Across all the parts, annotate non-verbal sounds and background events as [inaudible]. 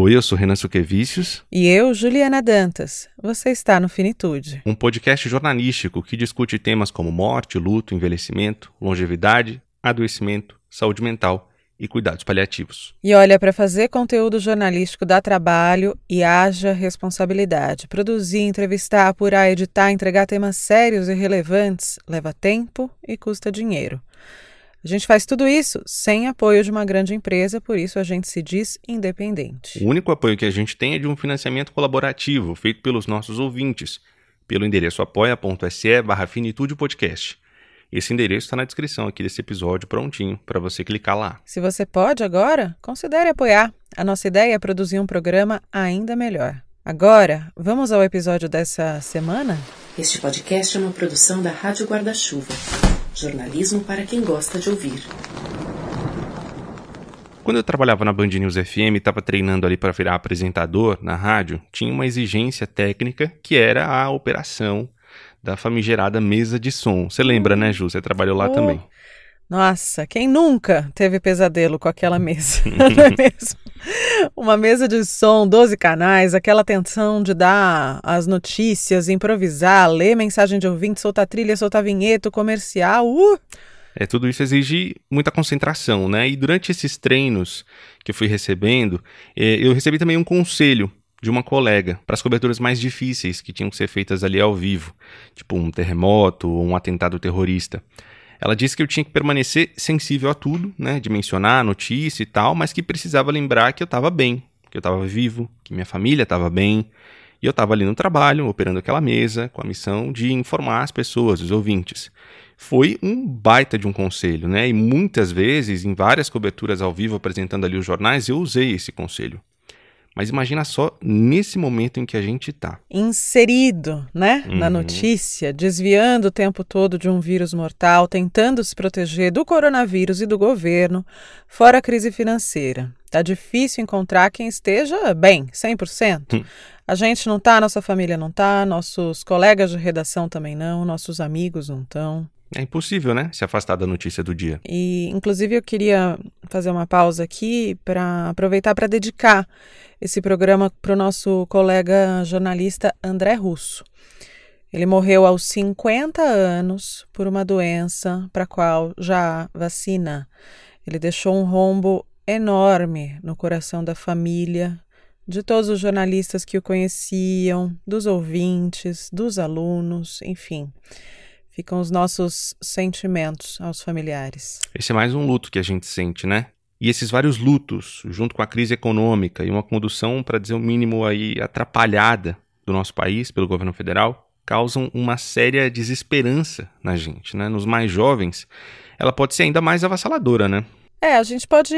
Oi, eu sou Renan Suquevicius. E eu, Juliana Dantas. Você está no Finitude. Um podcast jornalístico que discute temas como morte, luto, envelhecimento, longevidade, adoecimento, saúde mental e cuidados paliativos. E olha, para fazer conteúdo jornalístico dá trabalho e haja responsabilidade. Produzir, entrevistar, apurar, editar, entregar temas sérios e relevantes leva tempo e custa dinheiro. A gente faz tudo isso sem apoio de uma grande empresa, por isso a gente se diz independente. O único apoio que a gente tem é de um financiamento colaborativo feito pelos nossos ouvintes, pelo endereço apoia.se barra finitude podcast. Esse endereço está na descrição aqui desse episódio prontinho para você clicar lá. Se você pode agora, considere apoiar. A nossa ideia é produzir um programa ainda melhor. Agora, vamos ao episódio dessa semana? Este podcast é uma produção da Rádio Guarda-Chuva. Jornalismo para quem gosta de ouvir. Quando eu trabalhava na Band News FM e estava treinando ali para virar apresentador na rádio, tinha uma exigência técnica que era a operação da famigerada mesa de som. Você lembra, né, Ju? Você trabalhou lá Oh. também. Nossa, quem nunca teve pesadelo com aquela mesa, [laughs] [laughs] não é mesmo? Uma mesa de som, 12 canais, aquela tensão de dar as notícias, improvisar, ler mensagem de ouvinte, soltar trilha, soltar vinheta, comercial. Uh! É, tudo isso exige muita concentração, né? E durante esses treinos que eu fui recebendo, eh, eu recebi também um conselho de uma colega para as coberturas mais difíceis que tinham que ser feitas ali ao vivo, tipo um terremoto ou um atentado terrorista. Ela disse que eu tinha que permanecer sensível a tudo, né? De mencionar a notícia e tal, mas que precisava lembrar que eu estava bem, que eu estava vivo, que minha família estava bem. E eu estava ali no trabalho, operando aquela mesa, com a missão de informar as pessoas, os ouvintes. Foi um baita de um conselho, né? E muitas vezes, em várias coberturas ao vivo, apresentando ali os jornais, eu usei esse conselho. Mas imagina só nesse momento em que a gente tá. inserido, né, na Uhum. notícia, desviando o tempo todo de um vírus mortal, tentando se proteger do coronavírus e do governo, fora a crise financeira. Tá difícil encontrar quem esteja bem, 100%. Hum. A gente não tá, nossa família não tá, nossos colegas de redação também não, nossos amigos não estão. É impossível, né? Se afastar da notícia do dia. E, inclusive, eu queria fazer uma pausa aqui para aproveitar para dedicar esse programa para o nosso colega jornalista André Russo. Ele morreu aos 50 anos por uma doença para a qual já há vacina. Ele deixou um rombo enorme no coração da família, de todos os jornalistas que o conheciam, dos ouvintes, dos alunos, enfim. Ficam os nossos sentimentos aos familiares. Esse é mais um luto que a gente sente, né? E esses vários lutos, junto com a crise econômica e uma condução, para dizer o mínimo aí, atrapalhada do nosso país pelo governo federal, causam uma séria desesperança na gente, né? Nos mais jovens, ela pode ser ainda mais avassaladora, né? É, a gente pode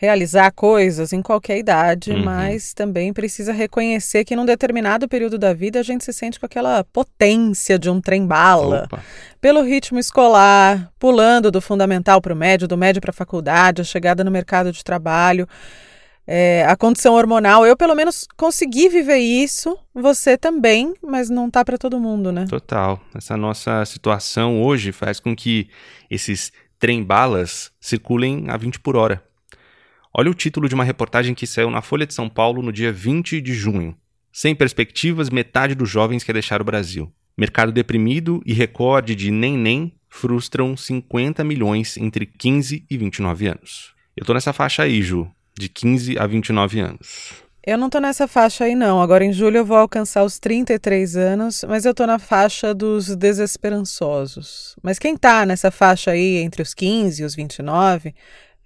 realizar coisas em qualquer idade, Uhum. mas também precisa reconhecer que num determinado período da vida a gente se sente com aquela potência de um trem-bala. Pelo ritmo escolar, pulando do fundamental para o médio, do médio para a faculdade, a chegada no mercado de trabalho, é, a condição hormonal. Eu, pelo menos, consegui viver isso, você também, mas não tá para todo mundo, né? Total. Essa nossa situação hoje faz com que esses trem-balas circulem a 20 por hora. Olha o título de uma reportagem que saiu na Folha de São Paulo no dia 20 de junho. Sem perspectivas, metade dos jovens quer deixar o Brasil. Mercado deprimido e recorde de nem-nem frustram 50 milhões entre 15 e 29 anos. Eu tô nessa faixa aí, Ju, de 15 a 29 anos. Eu não tô nessa faixa aí, não. Agora em julho eu vou alcançar os 33 anos, mas eu tô na faixa dos desesperançosos. Mas quem tá nessa faixa aí entre os 15 e os 29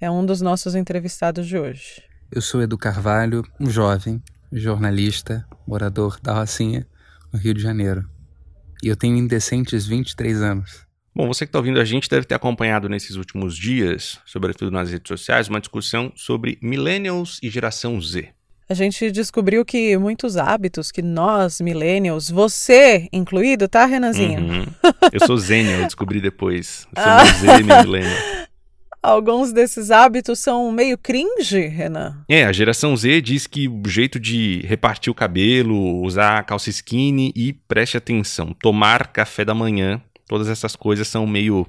é um dos nossos entrevistados de hoje. Eu sou Edu Carvalho, um jovem, jornalista, morador da Rocinha, no Rio de Janeiro. E eu tenho indecentes 23 anos. Bom, você que está ouvindo a gente deve ter acompanhado nesses últimos dias, sobretudo nas redes sociais, uma discussão sobre millennials e geração Z. A gente descobriu que muitos hábitos que nós, millennials, você incluído, tá, Renanzinho? Uhum. Eu sou Zênio, eu descobri depois. Eu sou Ah. meu Z, meu millennial. Alguns desses hábitos são meio cringe, Renan. É, a geração Z diz que o jeito de repartir o cabelo, usar calça skinny e, preste atenção, tomar café da manhã, todas essas coisas são meio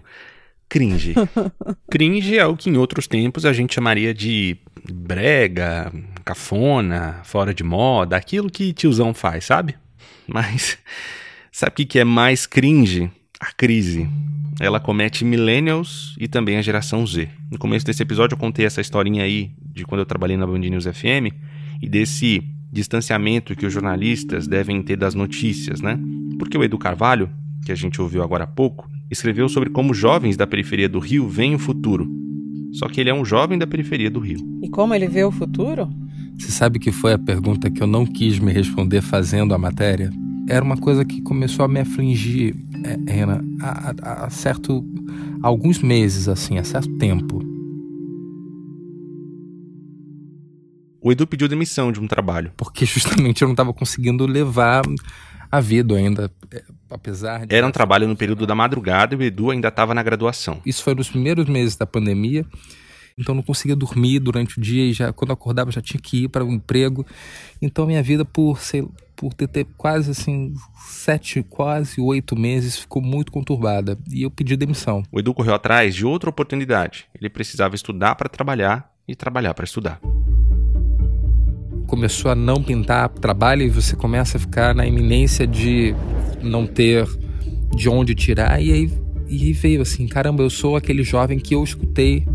cringe. [laughs] cringe é o que em outros tempos a gente chamaria de brega, cafona, fora de moda, aquilo que tiozão faz, sabe? Mas sabe o que que é mais cringe? A crise. Ela comete millennials e também a geração Z. No começo desse episódio eu contei essa historinha aí de quando eu trabalhei na Band News FM e desse distanciamento que os jornalistas devem ter das notícias, né? Porque o Edu Carvalho, que a gente ouviu agora há pouco, escreveu sobre como jovens da periferia do Rio veem o futuro. Só que ele é um jovem da periferia do Rio. E como ele vê o futuro? Você sabe que foi a pergunta que eu não quis me responder fazendo a matéria? Era uma coisa que começou a me afligir, é, Renan, há, há certo. Há alguns meses, assim, há certo tempo. O Edu pediu demissão de um trabalho. Porque justamente eu não estava conseguindo levar a vida ainda, é, apesar de... Era um trabalho no período da madrugada e o Edu ainda estava na graduação. Isso foi nos primeiros meses da pandemia. Então não conseguia dormir durante o dia e já quando acordava já tinha que ir para o um emprego. Então minha vida por sei, por ter, ter quase assim sete, quase oito meses ficou muito conturbada e eu pedi demissão. O Edu correu atrás de outra oportunidade. Ele precisava estudar para trabalhar e trabalhar para estudar começou a não pintar trabalho e você começa a ficar na iminência de não ter de onde tirar e aí, e aí veio assim, caramba, eu sou aquele jovem que eu escutei,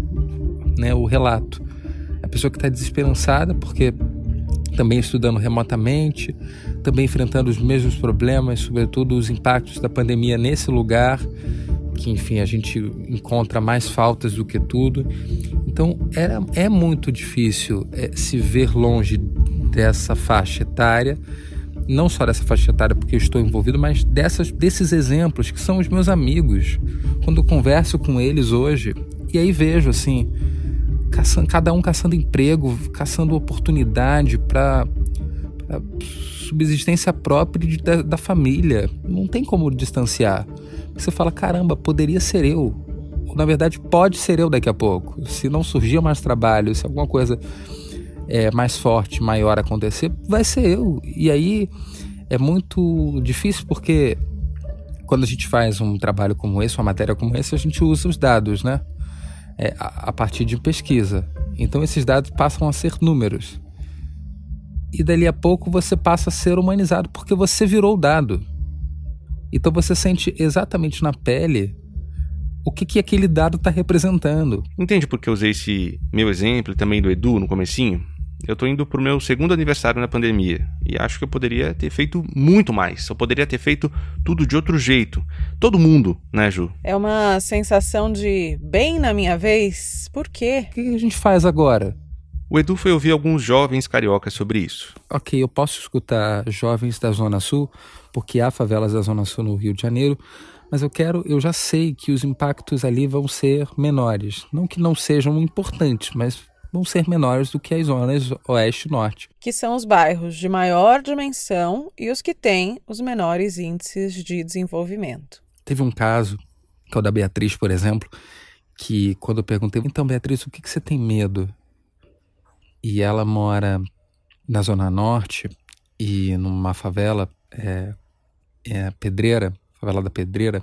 né, o relato. A pessoa que está desesperançada porque também estudando remotamente, também enfrentando os mesmos problemas, sobretudo os impactos da pandemia nesse lugar, que enfim a gente encontra mais faltas do que tudo. Então era, é muito difícil é, se ver longe dessa faixa etária, não só dessa faixa etária porque eu estou envolvido, mas dessas, desses exemplos que são os meus amigos. Quando eu converso com eles hoje, e aí vejo assim, caçando, cada um caçando emprego, caçando oportunidade para subsistência própria de, da, da família. Não tem como distanciar. Você fala, caramba, poderia ser eu. Ou, na verdade, pode ser eu daqui a pouco. Se não surgir mais trabalho, se alguma coisa é, mais forte, maior acontecer, vai ser eu. E aí é muito difícil porque quando a gente faz um trabalho como esse, uma matéria como essa, a gente usa os dados, né? É, a, partir de pesquisa. Então esses dados passam a ser números. E dali a pouco você passa a ser humanizado porque você virou o dado. Então você sente exatamente na pele o que, que aquele dado está representando. Entende porque eu usei esse meu exemplo também do Edu no comecinho? Eu tô indo pro meu segundo aniversário na pandemia e acho que eu poderia ter feito muito mais. Eu poderia ter feito tudo de outro jeito. Todo mundo, né, Ju? É uma sensação de bem na minha vez. Por quê? O que a gente faz agora? O Edu foi ouvir alguns jovens cariocas sobre isso. Ok, eu posso escutar jovens da Zona Sul, porque há favelas da Zona Sul no Rio de Janeiro, mas eu quero, eu já sei que os impactos ali vão ser menores. Não que não sejam importantes, mas vão ser menores do que as zonas oeste e norte. Que são os bairros de maior dimensão e os que têm os menores índices de desenvolvimento. Teve um caso, que é o da Beatriz, por exemplo, que quando eu perguntei, então Beatriz, o que, que você tem medo? E ela mora na Zona Norte e numa favela, é, é Pedreira, favela da Pedreira,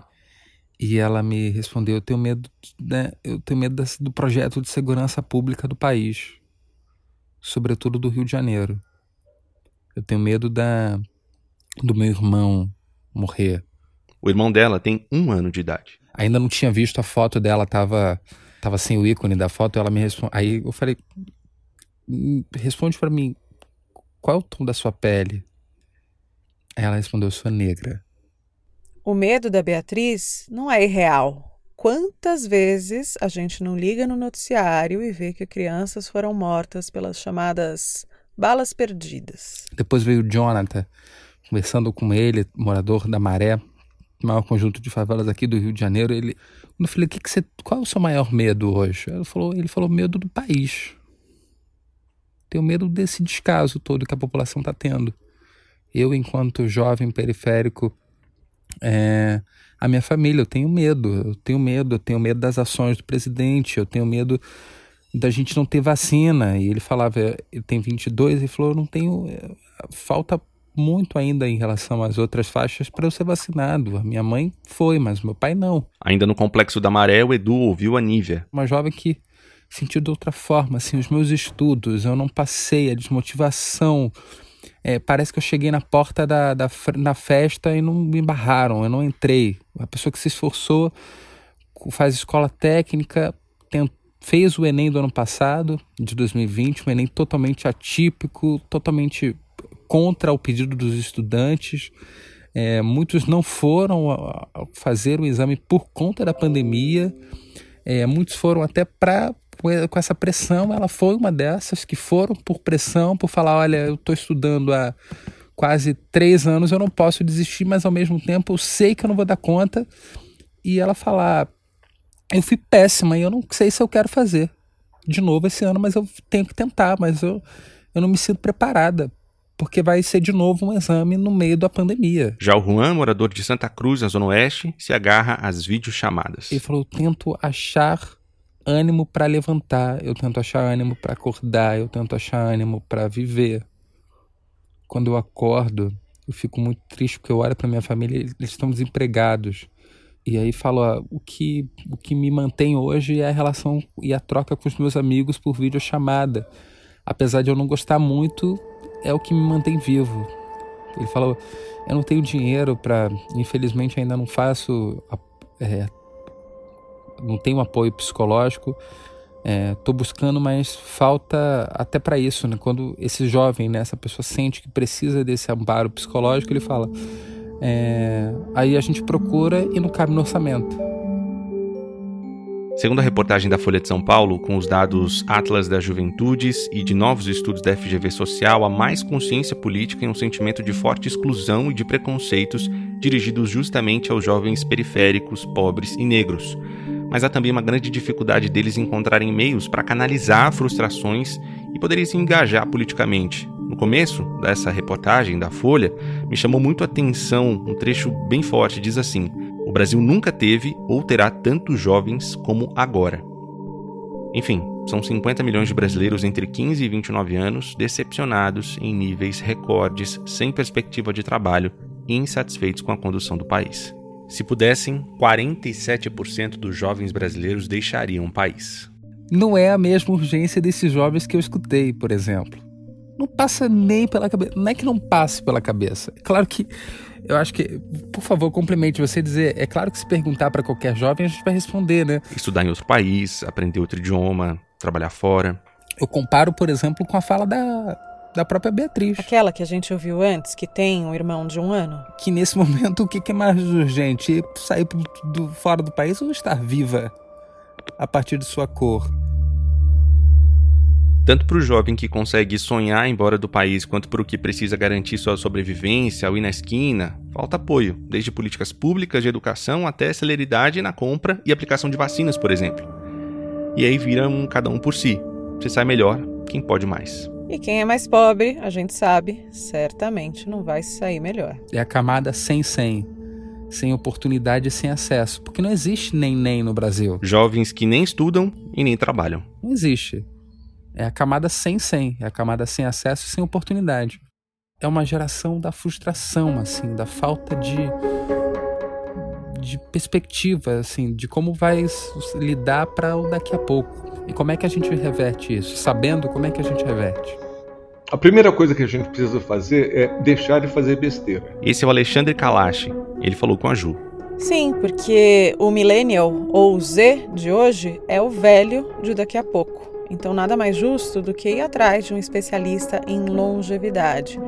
e ela me respondeu: eu tenho medo, né, eu tenho medo desse, do projeto de segurança pública do país, sobretudo do Rio de Janeiro. Eu tenho medo da do meu irmão morrer. O irmão dela tem um ano de idade. Ainda não tinha visto a foto dela, tava, tava sem o ícone da foto. Ela me responde. Aí eu falei: responde para mim, qual é o tom da sua pele? Aí ela respondeu: eu sou negra. O medo da Beatriz não é irreal. Quantas vezes a gente não liga no noticiário e vê que crianças foram mortas pelas chamadas balas perdidas? Depois veio o Jonathan, conversando com ele, morador da Maré, maior conjunto de favelas aqui do Rio de Janeiro. Ele, eu falei, que que você, qual é o seu maior medo hoje? Ele falou, ele falou medo do país. Tenho medo desse descaso todo que a população está tendo. Eu, enquanto jovem periférico, é, a minha família. Eu tenho medo, eu tenho medo, eu tenho medo das ações do presidente, eu tenho medo da gente não ter vacina. E ele falava, ele tem 22, e falou, eu não tenho, é, falta muito ainda em relação às outras faixas para eu ser vacinado. A minha mãe foi, mas meu pai não. Ainda no complexo da Maré, o Edu ouviu a Nívia. Uma jovem que senti de outra forma, assim, os meus estudos, eu não passei a desmotivação. É, parece que eu cheguei na porta da, da, festa e não me barraram, eu não entrei. A pessoa que se esforçou, faz escola técnica, fez o Enem do ano passado, de 2020, um Enem totalmente atípico, totalmente contra o pedido dos estudantes. É, muitos não foram fazer o exame por conta da pandemia. É, muitos foram até para com essa pressão. Ela foi uma dessas que foram por pressão, por falar: olha, eu estou estudando há quase três anos, eu não posso desistir, mas ao mesmo tempo eu sei que eu não vou dar conta. E ela falar: eu fui péssima e eu não sei se eu quero fazer de novo esse ano, mas eu tenho que tentar, mas eu, eu não me sinto preparada porque vai ser de novo um exame no meio da pandemia. Já o Juan, morador de Santa Cruz, na Zona Oeste, se agarra às videochamadas. Ele falou: tento achar ânimo para levantar, eu tento achar ânimo para acordar, eu tento achar ânimo para viver. Quando eu acordo, eu fico muito triste porque eu olho para minha família, eles estão desempregados. E aí falo, ó, o que o que me mantém hoje é a relação e a troca com os meus amigos por videochamada. Apesar de eu não gostar muito, é o que me mantém vivo. Ele falou: Eu não tenho dinheiro para. Infelizmente, ainda não faço. É, não tenho apoio psicológico. Estou é, buscando, mas falta até para isso, né? Quando esse jovem, né, essa pessoa sente que precisa desse amparo psicológico, ele fala. É, aí a gente procura e não cabe no orçamento. Segundo a reportagem da Folha de São Paulo, com os dados Atlas das Juventudes e de novos estudos da FGV Social, há mais consciência política e um sentimento de forte exclusão e de preconceitos dirigidos justamente aos jovens periféricos, pobres e negros. Mas há também uma grande dificuldade deles encontrarem meios para canalizar frustrações e poderem se engajar politicamente. No começo dessa reportagem da Folha, me chamou muito a atenção um trecho bem forte, diz assim: o Brasil nunca teve ou terá tantos jovens como agora. Enfim, são 50 milhões de brasileiros entre 15 e 29 anos decepcionados em níveis recordes, sem perspectiva de trabalho e insatisfeitos com a condução do país. Se pudessem, 47% dos jovens brasileiros deixariam o país. Não é a mesma urgência desses jovens que eu escutei, por exemplo. Não passa nem pela cabeça. Não é que não passe pela cabeça. É claro que eu acho que, por favor, complemente você dizer. É claro que se perguntar para qualquer jovem, a gente vai responder, né? Estudar em outro país, aprender outro idioma, trabalhar fora. Eu comparo, por exemplo, com a fala da, da própria Beatriz. Aquela que a gente ouviu antes, que tem um irmão de um ano. Que nesse momento, o que é mais urgente? Sair do, fora do país ou estar viva a partir de sua cor? tanto para o jovem que consegue sonhar embora do país, quanto para o que precisa garantir sua sobrevivência ao ir na esquina, falta apoio, desde políticas públicas de educação até celeridade na compra e aplicação de vacinas, por exemplo. E aí vira um cada um por si. Você sai melhor quem pode mais. E quem é mais pobre, a gente sabe, certamente não vai sair melhor. É a camada sem 100 sem oportunidade e sem acesso, porque não existe nem nem no Brasil. Jovens que nem estudam e nem trabalham. Não existe. É a camada sem 100, é a camada sem acesso e sem oportunidade. É uma geração da frustração, assim, da falta de de perspectiva, assim, de como vai lidar para o daqui a pouco. E como é que a gente reverte isso? Sabendo como é que a gente reverte? A primeira coisa que a gente precisa fazer é deixar de fazer besteira. Esse é o Alexandre Kalash. Ele falou com a Ju. Sim, porque o millennial ou o Z de hoje é o velho de daqui a pouco. Então, nada mais justo do que ir atrás de um especialista em longevidade.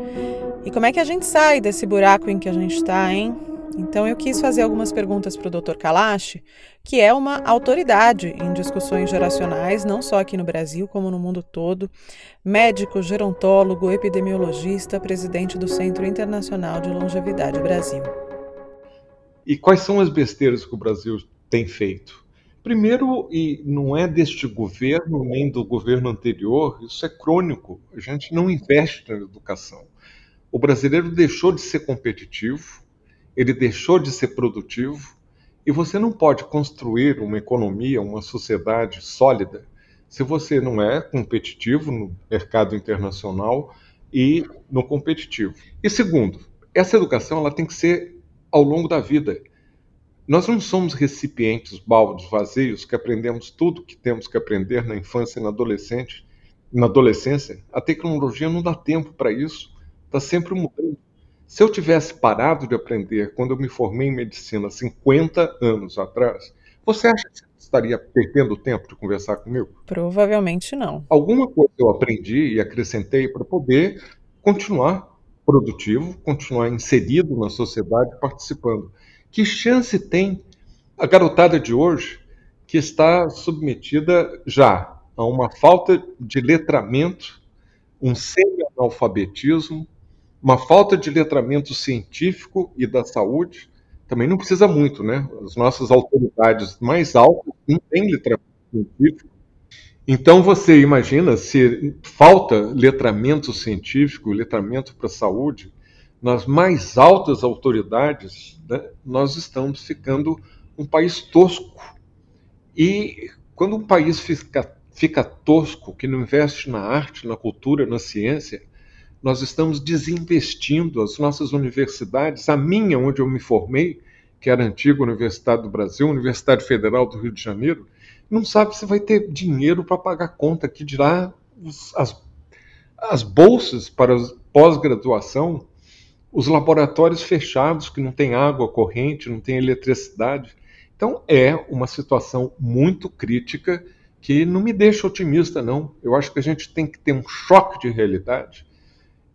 E como é que a gente sai desse buraco em que a gente está, hein? Então, eu quis fazer algumas perguntas para o Dr. Kalash, que é uma autoridade em discussões geracionais, não só aqui no Brasil, como no mundo todo. Médico, gerontólogo, epidemiologista, presidente do Centro Internacional de Longevidade Brasil. E quais são as besteiras que o Brasil tem feito? Primeiro, e não é deste governo nem do governo anterior, isso é crônico. A gente não investe na educação. O brasileiro deixou de ser competitivo, ele deixou de ser produtivo, e você não pode construir uma economia, uma sociedade sólida, se você não é competitivo no mercado internacional e no competitivo. E segundo, essa educação ela tem que ser ao longo da vida Nós não somos recipientes baldos vazios que aprendemos tudo que temos que aprender na infância e na adolescente, na adolescência. A tecnologia não dá tempo para isso, está sempre mudando. Se eu tivesse parado de aprender quando eu me formei em medicina 50 anos atrás, você acha que estaria perdendo tempo de conversar comigo? Provavelmente não. Alguma coisa eu aprendi e acrescentei para poder continuar produtivo, continuar inserido na sociedade, participando. Que chance tem a garotada de hoje que está submetida já a uma falta de letramento, um semi-analfabetismo, uma falta de letramento científico e da saúde, também não precisa muito, né? As nossas autoridades mais altas não têm letramento científico. Então você imagina se falta letramento científico, letramento para a saúde, nas mais altas autoridades, né, nós estamos ficando um país tosco. E quando um país fica, fica tosco, que não investe na arte, na cultura, na ciência, nós estamos desinvestindo as nossas universidades. A minha, onde eu me formei, que era a antiga Universidade do Brasil, Universidade Federal do Rio de Janeiro, não sabe se vai ter dinheiro para pagar conta, que dirá as, as bolsas para pós-graduação, os laboratórios fechados, que não tem água corrente, não tem eletricidade. Então é uma situação muito crítica que não me deixa otimista, não. Eu acho que a gente tem que ter um choque de realidade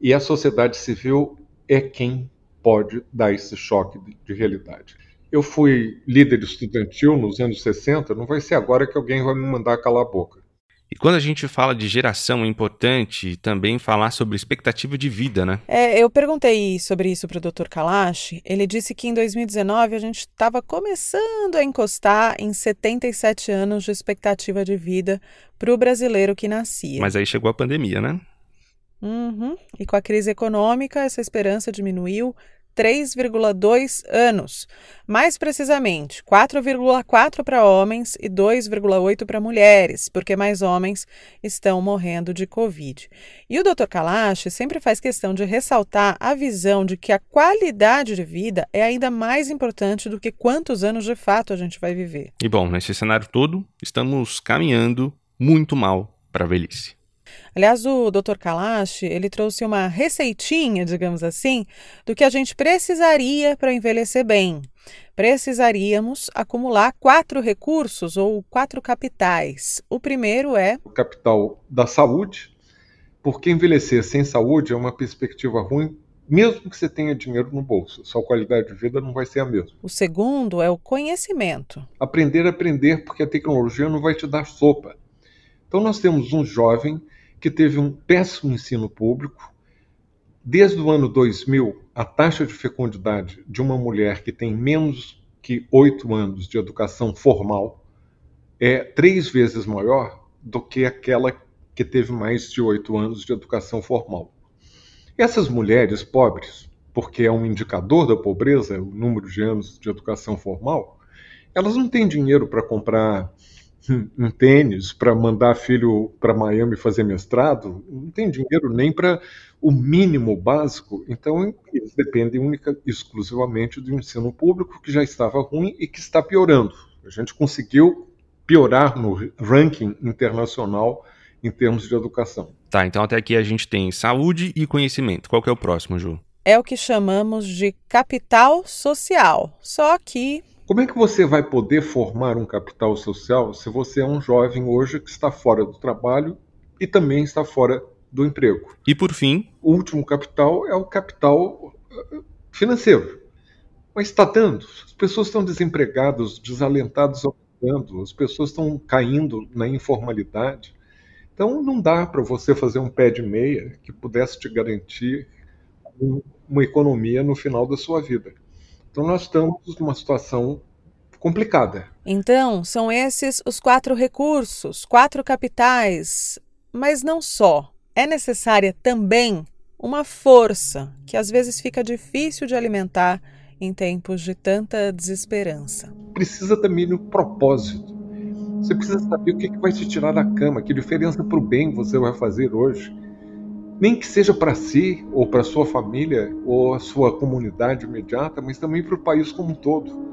e a sociedade civil é quem pode dar esse choque de, de realidade. Eu fui líder estudantil nos anos 60, não vai ser agora que alguém vai me mandar calar a boca. E quando a gente fala de geração, é importante também falar sobre expectativa de vida, né? É, eu perguntei sobre isso para o Dr. Kalash. Ele disse que em 2019 a gente estava começando a encostar em 77 anos de expectativa de vida para o brasileiro que nascia. Mas aí chegou a pandemia, né? Uhum. E com a crise econômica, essa esperança diminuiu 3,2 anos. Mais precisamente, 4,4 para homens e 2,8 para mulheres, porque mais homens estão morrendo de Covid. E o Dr. Kalash sempre faz questão de ressaltar a visão de que a qualidade de vida é ainda mais importante do que quantos anos de fato a gente vai viver. E bom, nesse cenário todo, estamos caminhando muito mal para a velhice. Aliás, o Dr. Kalash, ele trouxe uma receitinha, digamos assim, do que a gente precisaria para envelhecer bem. Precisaríamos acumular quatro recursos ou quatro capitais. O primeiro é o capital da saúde, porque envelhecer sem saúde é uma perspectiva ruim mesmo que você tenha dinheiro no bolso, sua qualidade de vida não vai ser a mesma. O segundo é o conhecimento. Aprender a aprender, porque a tecnologia não vai te dar sopa. Então nós temos um jovem que teve um péssimo ensino público. Desde o ano 2000, a taxa de fecundidade de uma mulher que tem menos que oito anos de educação formal é três vezes maior do que aquela que teve mais de oito anos de educação formal. Essas mulheres pobres, porque é um indicador da pobreza, o número de anos de educação formal, elas não têm dinheiro para comprar [laughs] um tênis para mandar filho para Miami fazer mestrado, não tem dinheiro nem para o mínimo básico, então eles dependem única exclusivamente do ensino público que já estava ruim e que está piorando. A gente conseguiu piorar no ranking internacional em termos de educação. Tá, então até aqui a gente tem saúde e conhecimento. Qual que é o próximo, Ju? É o que chamamos de capital social. Só que como é que você vai poder formar um capital social se você é um jovem hoje que está fora do trabalho e também está fora do emprego? E por fim, o último capital é o capital eh, financeiro. Mas está dando. As pessoas estão desempregadas, desalentadas aumentando, as pessoas estão caindo na informalidade. Então não dá para você fazer um pé de meia que pudesse te garantir uma economia no final da sua vida. Então nós estamos numa situação complicada. Então, são esses os quatro recursos, quatro capitais, mas não só. É necessária também uma força que às vezes fica difícil de alimentar em tempos de tanta desesperança. Precisa também no propósito. Você precisa saber o que vai te tirar da cama, que diferença para o bem você vai fazer hoje nem que seja para si, ou para sua família, ou a sua comunidade imediata, mas também para o país como um todo.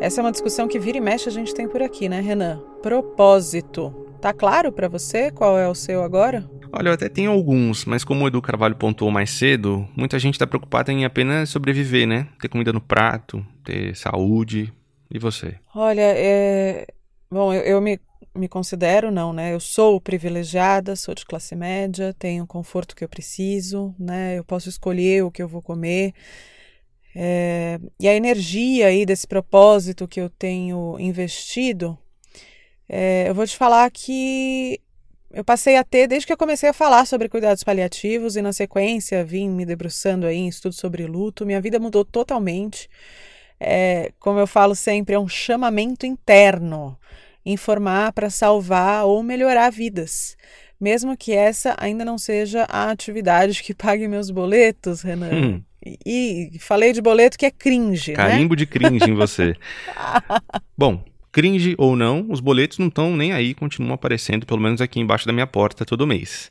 Essa é uma discussão que vira e mexe a gente tem por aqui, né, Renan? Propósito. Tá claro para você qual é o seu agora? Olha, eu até tenho alguns, mas como o Edu Carvalho pontuou mais cedo, muita gente está preocupada em apenas sobreviver, né? Ter comida no prato, ter saúde. E você? Olha, é... Bom, eu, eu me, me considero, não, né? Eu sou privilegiada, sou de classe média, tenho o conforto que eu preciso, né? Eu posso escolher o que eu vou comer. É... E a energia aí desse propósito que eu tenho investido, é... eu vou te falar que eu passei a ter desde que eu comecei a falar sobre cuidados paliativos e na sequência vim me debruçando aí em estudos sobre luto. Minha vida mudou totalmente. É, como eu falo sempre, é um chamamento interno. Informar para salvar ou melhorar vidas. Mesmo que essa ainda não seja a atividade que pague meus boletos, Renan. Hum. E, e falei de boleto que é cringe. Né? Carimbo né? de cringe em você. [laughs] Bom, Cringe ou não, os boletos não estão nem aí, continuam aparecendo, pelo menos aqui embaixo da minha porta todo mês.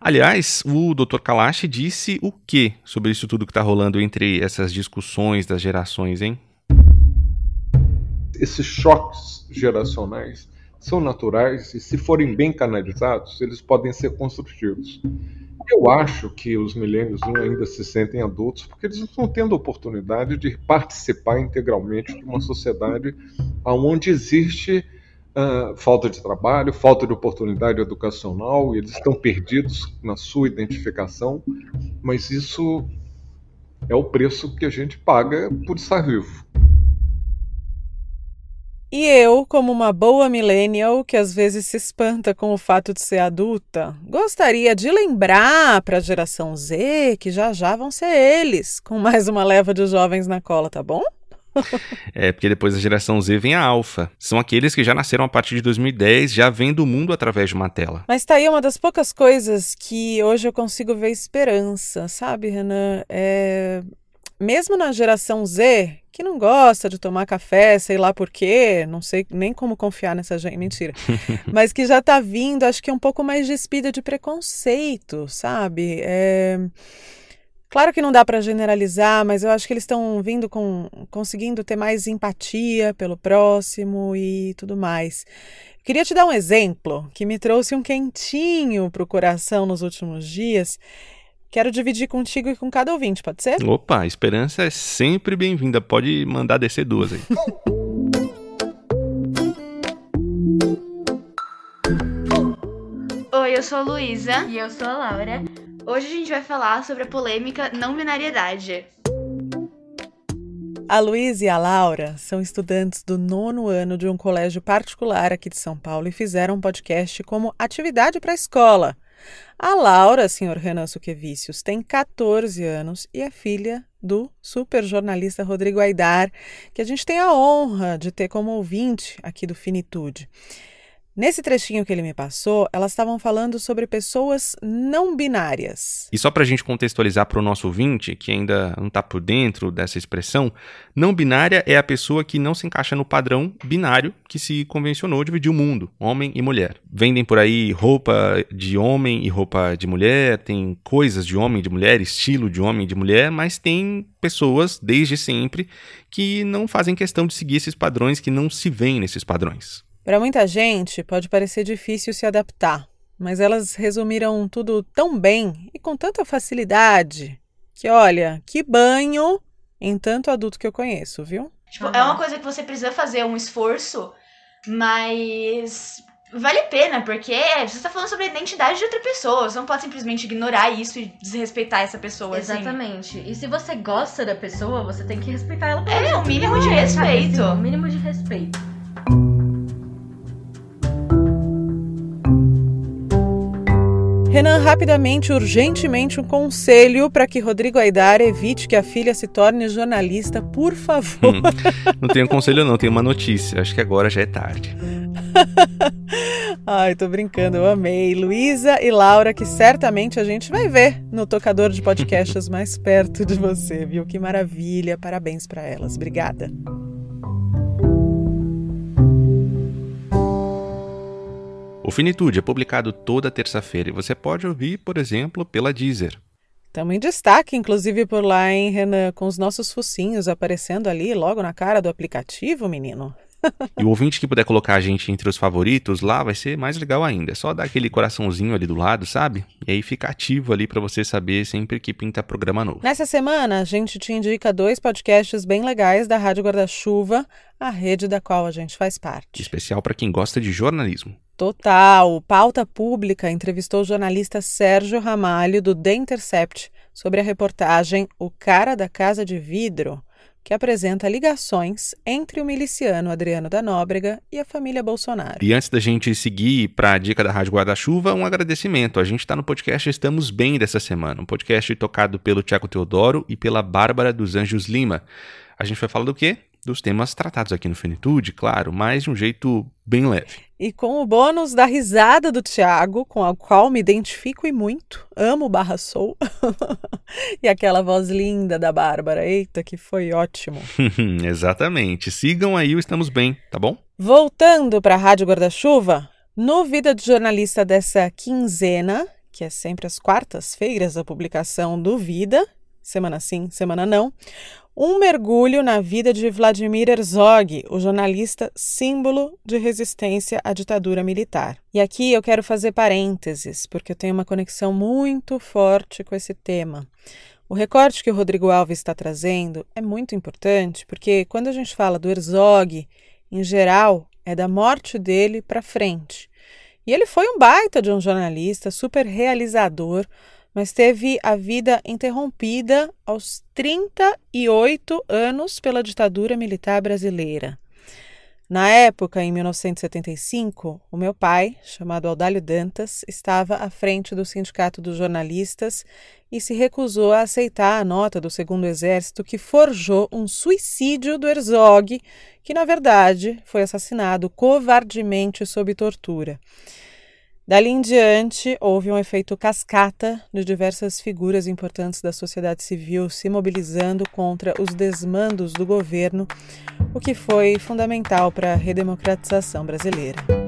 Aliás, o Dr. Kalash disse o que sobre isso tudo que está rolando entre essas discussões das gerações, hein? Esses choques geracionais são naturais e, se forem bem canalizados, eles podem ser construtivos. Eu acho que os milênios ainda se sentem adultos porque eles não estão tendo oportunidade de participar integralmente de uma sociedade onde existe uh, falta de trabalho, falta de oportunidade educacional, e eles estão perdidos na sua identificação, mas isso é o preço que a gente paga por estar vivo. E eu, como uma boa millennial que às vezes se espanta com o fato de ser adulta, gostaria de lembrar para a geração Z que já já vão ser eles, com mais uma leva de jovens na cola, tá bom? é, porque depois da geração Z vem a alfa. São aqueles que já nasceram a partir de 2010, já vendo o mundo através de uma tela. Mas tá aí uma das poucas coisas que hoje eu consigo ver esperança, sabe, Renan? É... Mesmo na geração Z, que não gosta de tomar café, sei lá por quê, não sei nem como confiar nessa gente, mentira. [laughs] Mas que já tá vindo, acho que é um pouco mais despida de preconceito, sabe? É... Claro que não dá para generalizar, mas eu acho que eles estão vindo com conseguindo ter mais empatia pelo próximo e tudo mais. Queria te dar um exemplo que me trouxe um quentinho para o coração nos últimos dias Quero dividir contigo e com cada ouvinte, pode ser? Opa, a esperança é sempre bem-vinda. Pode mandar descer duas aí. Oi, eu sou a Luísa. E eu sou a Laura. Hoje a gente vai falar sobre a polêmica não binariedade. A Luísa e a Laura são estudantes do nono ano de um colégio particular aqui de São Paulo e fizeram um podcast como atividade para a escola. A Laura, senhor Renan Suquevicius, tem 14 anos e é filha do super jornalista Rodrigo Aidar, que a gente tem a honra de ter como ouvinte aqui do Finitude. Nesse trechinho que ele me passou, elas estavam falando sobre pessoas não binárias. E só para a gente contextualizar para o nosso ouvinte, que ainda não está por dentro dessa expressão, não binária é a pessoa que não se encaixa no padrão binário que se convencionou dividir o mundo, homem e mulher. Vendem por aí roupa de homem e roupa de mulher, tem coisas de homem e de mulher, estilo de homem e de mulher, mas tem pessoas, desde sempre, que não fazem questão de seguir esses padrões, que não se veem nesses padrões. Para muita gente, pode parecer difícil se adaptar, mas elas resumiram tudo tão bem e com tanta facilidade que, olha, que banho em tanto adulto que eu conheço, viu? Tipo, uhum. é uma coisa que você precisa fazer um esforço, mas vale a pena, porque você está falando sobre a identidade de outra pessoa. Você não pode simplesmente ignorar isso e desrespeitar essa pessoa. Assim. Exatamente. Assim. E se você gosta da pessoa, você tem que respeitar ela. É, o mínimo de respeito. o mínimo de respeito. Renan, rapidamente, urgentemente, um conselho para que Rodrigo Aidar evite que a filha se torne jornalista, por favor. Hum, não tenho conselho, não, tenho uma notícia. Acho que agora já é tarde. [laughs] Ai, tô brincando, eu amei. Luísa e Laura, que certamente a gente vai ver no tocador de podcasts [laughs] mais perto de você, viu? Que maravilha, parabéns para elas. Obrigada. O Finitude é publicado toda terça-feira e você pode ouvir, por exemplo, pela Deezer. Estamos em destaque, inclusive, por lá, hein, Renan? Com os nossos focinhos aparecendo ali logo na cara do aplicativo, menino. [laughs] e o ouvinte que puder colocar a gente entre os favoritos lá vai ser mais legal ainda. É só dar aquele coraçãozinho ali do lado, sabe? E aí fica ativo ali para você saber sempre que pinta programa novo. Nessa semana, a gente te indica dois podcasts bem legais da Rádio Guarda-Chuva, a rede da qual a gente faz parte. Especial para quem gosta de jornalismo. Total! Pauta Pública entrevistou o jornalista Sérgio Ramalho, do The Intercept, sobre a reportagem O Cara da Casa de Vidro que apresenta ligações entre o miliciano Adriano da Nóbrega e a família Bolsonaro. E antes da gente seguir para a dica da Rádio Guarda-Chuva, um agradecimento. A gente está no podcast Estamos Bem dessa semana, um podcast tocado pelo Tiago Teodoro e pela Bárbara dos Anjos Lima. A gente vai falar do quê? dos temas tratados aqui no Finitude, claro, mas de um jeito bem leve. E com o bônus da risada do Tiago, com a qual me identifico e muito, amo barra sou, [laughs] e aquela voz linda da Bárbara, eita, que foi ótimo. [laughs] Exatamente, sigam aí o Estamos Bem, tá bom? Voltando para a Rádio Guarda-Chuva, no Vida de Jornalista dessa quinzena, que é sempre às quartas-feiras a publicação do Vida, semana sim, semana não, um mergulho na vida de Vladimir Herzog, o jornalista símbolo de resistência à ditadura militar. E aqui eu quero fazer parênteses, porque eu tenho uma conexão muito forte com esse tema. O recorte que o Rodrigo Alves está trazendo é muito importante, porque quando a gente fala do Herzog, em geral, é da morte dele para frente. E ele foi um baita de um jornalista, super realizador, mas teve a vida interrompida aos 38 anos pela ditadura militar brasileira. Na época, em 1975, o meu pai, chamado Aldalho Dantas, estava à frente do Sindicato dos Jornalistas e se recusou a aceitar a nota do Segundo Exército que forjou um suicídio do Herzog, que na verdade foi assassinado covardemente sob tortura. Dali em diante, houve um efeito cascata de diversas figuras importantes da sociedade civil se mobilizando contra os desmandos do governo, o que foi fundamental para a redemocratização brasileira.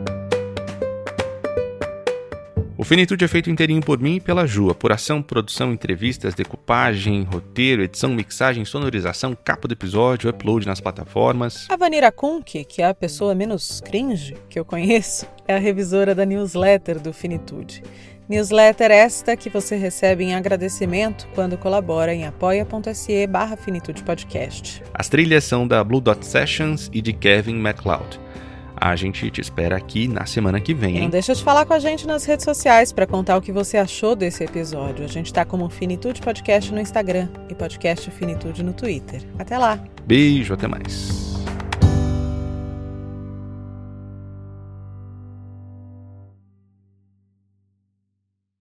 O Finitude é feito inteirinho por mim e pela Ju. Apuração, produção, entrevistas, decupagem, roteiro, edição, mixagem, sonorização, capa do episódio, upload nas plataformas. A Vanira Kunk, que é a pessoa menos cringe que eu conheço, é a revisora da newsletter do Finitude. Newsletter esta que você recebe em agradecimento quando colabora em apoia.se barra Finitude Podcast. As trilhas são da Blue Dot Sessions e de Kevin MacLeod. A gente te espera aqui na semana que vem, hein? Não deixa de falar com a gente nas redes sociais para contar o que você achou desse episódio. A gente está como Finitude Podcast no Instagram e Podcast Finitude no Twitter. Até lá. Beijo, até mais.